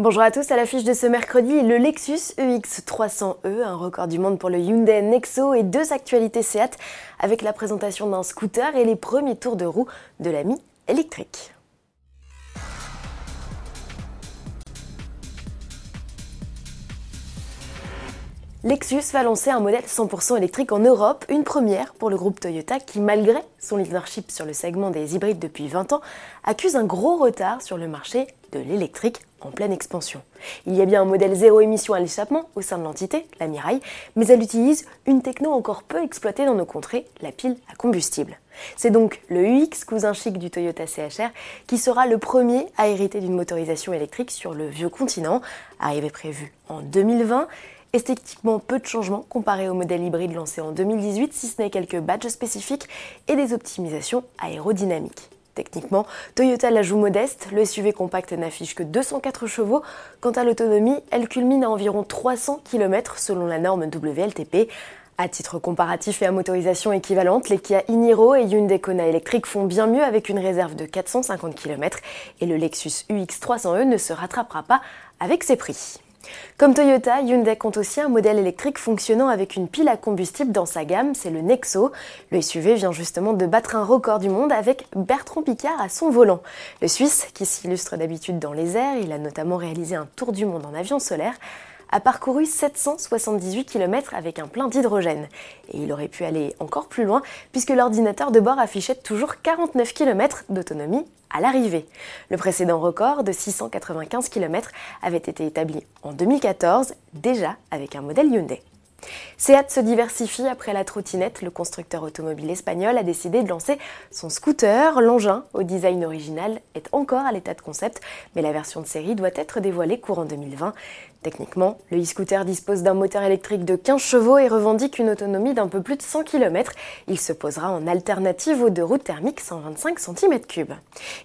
Bonjour à tous, à l'affiche de ce mercredi, le Lexus EX 300e, un record du monde pour le Hyundai Nexo et deux actualités Seat avec la présentation d'un scooter et les premiers tours de roue de la Mi électrique. Lexus va lancer un modèle 100% électrique en Europe, une première pour le groupe Toyota qui, malgré son leadership sur le segment des hybrides depuis 20 ans, accuse un gros retard sur le marché de l'électrique en pleine expansion. Il y a bien un modèle zéro émission à l'échappement au sein de l'entité, la Mirai, mais elle utilise une techno encore peu exploitée dans nos contrées, la pile à combustible. C'est donc le UX cousin chic du Toyota CHR qui sera le premier à hériter d'une motorisation électrique sur le vieux continent, arrivé prévu en 2020 Esthétiquement, peu de changements comparé au modèle hybride lancé en 2018, si ce n'est quelques badges spécifiques et des optimisations aérodynamiques. Techniquement, Toyota la joue modeste, le SUV compact n'affiche que 204 chevaux. Quant à l'autonomie, elle culmine à environ 300 km selon la norme WLTP. À titre comparatif et à motorisation équivalente, les Kia Iniro et Hyundai Kona électriques font bien mieux avec une réserve de 450 km et le Lexus UX 300e ne se rattrapera pas avec ses prix. Comme Toyota, Hyundai compte aussi un modèle électrique fonctionnant avec une pile à combustible dans sa gamme, c'est le Nexo. Le SUV vient justement de battre un record du monde avec Bertrand Picard à son volant. Le Suisse, qui s'illustre d'habitude dans les airs, il a notamment réalisé un tour du monde en avion solaire, a parcouru 778 km avec un plein d'hydrogène. Et il aurait pu aller encore plus loin puisque l'ordinateur de bord affichait toujours 49 km d'autonomie à l'arrivée. Le précédent record de 695 km avait été établi en 2014, déjà avec un modèle Hyundai. Seat se diversifie après la trottinette. Le constructeur automobile espagnol a décidé de lancer son scooter. L'engin, au design original, est encore à l'état de concept, mais la version de série doit être dévoilée courant 2020. Techniquement, le e-scooter dispose d'un moteur électrique de 15 chevaux et revendique une autonomie d'un peu plus de 100 km. Il se posera en alternative aux deux roues thermiques 125 cm3.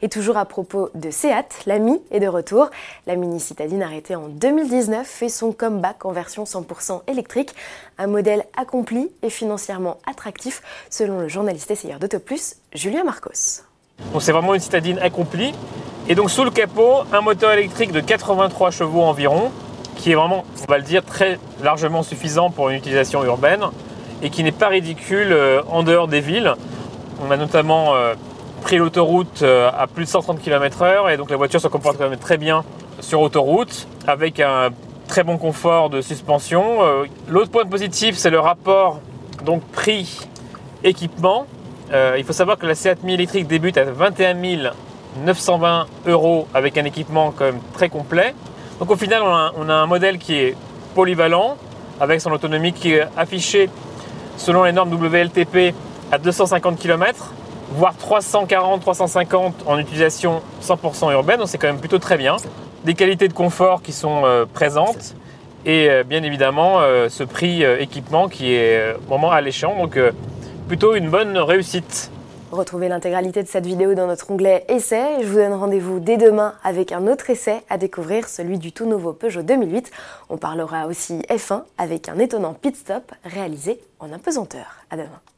Et toujours à propos de Seat, la Mi est de retour. La mini citadine arrêtée en 2019 fait son comeback en version 100% électrique. Un modèle accompli et financièrement attractif selon le journaliste essayeur d'Autoplus, Julien Marcos. c'est vraiment une citadine accomplie. Et donc sous le capot, un moteur électrique de 83 chevaux environ, qui est vraiment, on va le dire, très largement suffisant pour une utilisation urbaine et qui n'est pas ridicule euh, en dehors des villes. On a notamment euh, pris l'autoroute euh, à plus de 130 km/h et donc la voiture se comporte quand même très bien sur autoroute avec un très bon confort de suspension. L'autre point positif, c'est le rapport donc prix équipement. il faut savoir que la Seat Mi électrique débute à 21 920 euros avec un équipement quand même très complet. Donc au final, on a, un modèle qui est polyvalent, avec son autonomie qui est affichée selon les normes WLTP à 250 km, voire 340-350 en utilisation 100% urbaine, donc c'est quand même plutôt très bien. Des qualités de confort qui sont euh, présentes et euh, bien évidemment euh, ce prix équipement qui est vraiment alléchant, donc plutôt une bonne réussite. Retrouvez l'intégralité de cette vidéo dans notre onglet Essai. Je vous donne rendez-vous dès demain avec un autre essai à découvrir, celui du tout nouveau Peugeot 2008. On parlera aussi F1 avec un étonnant pit stop réalisé en apesanteur. À demain.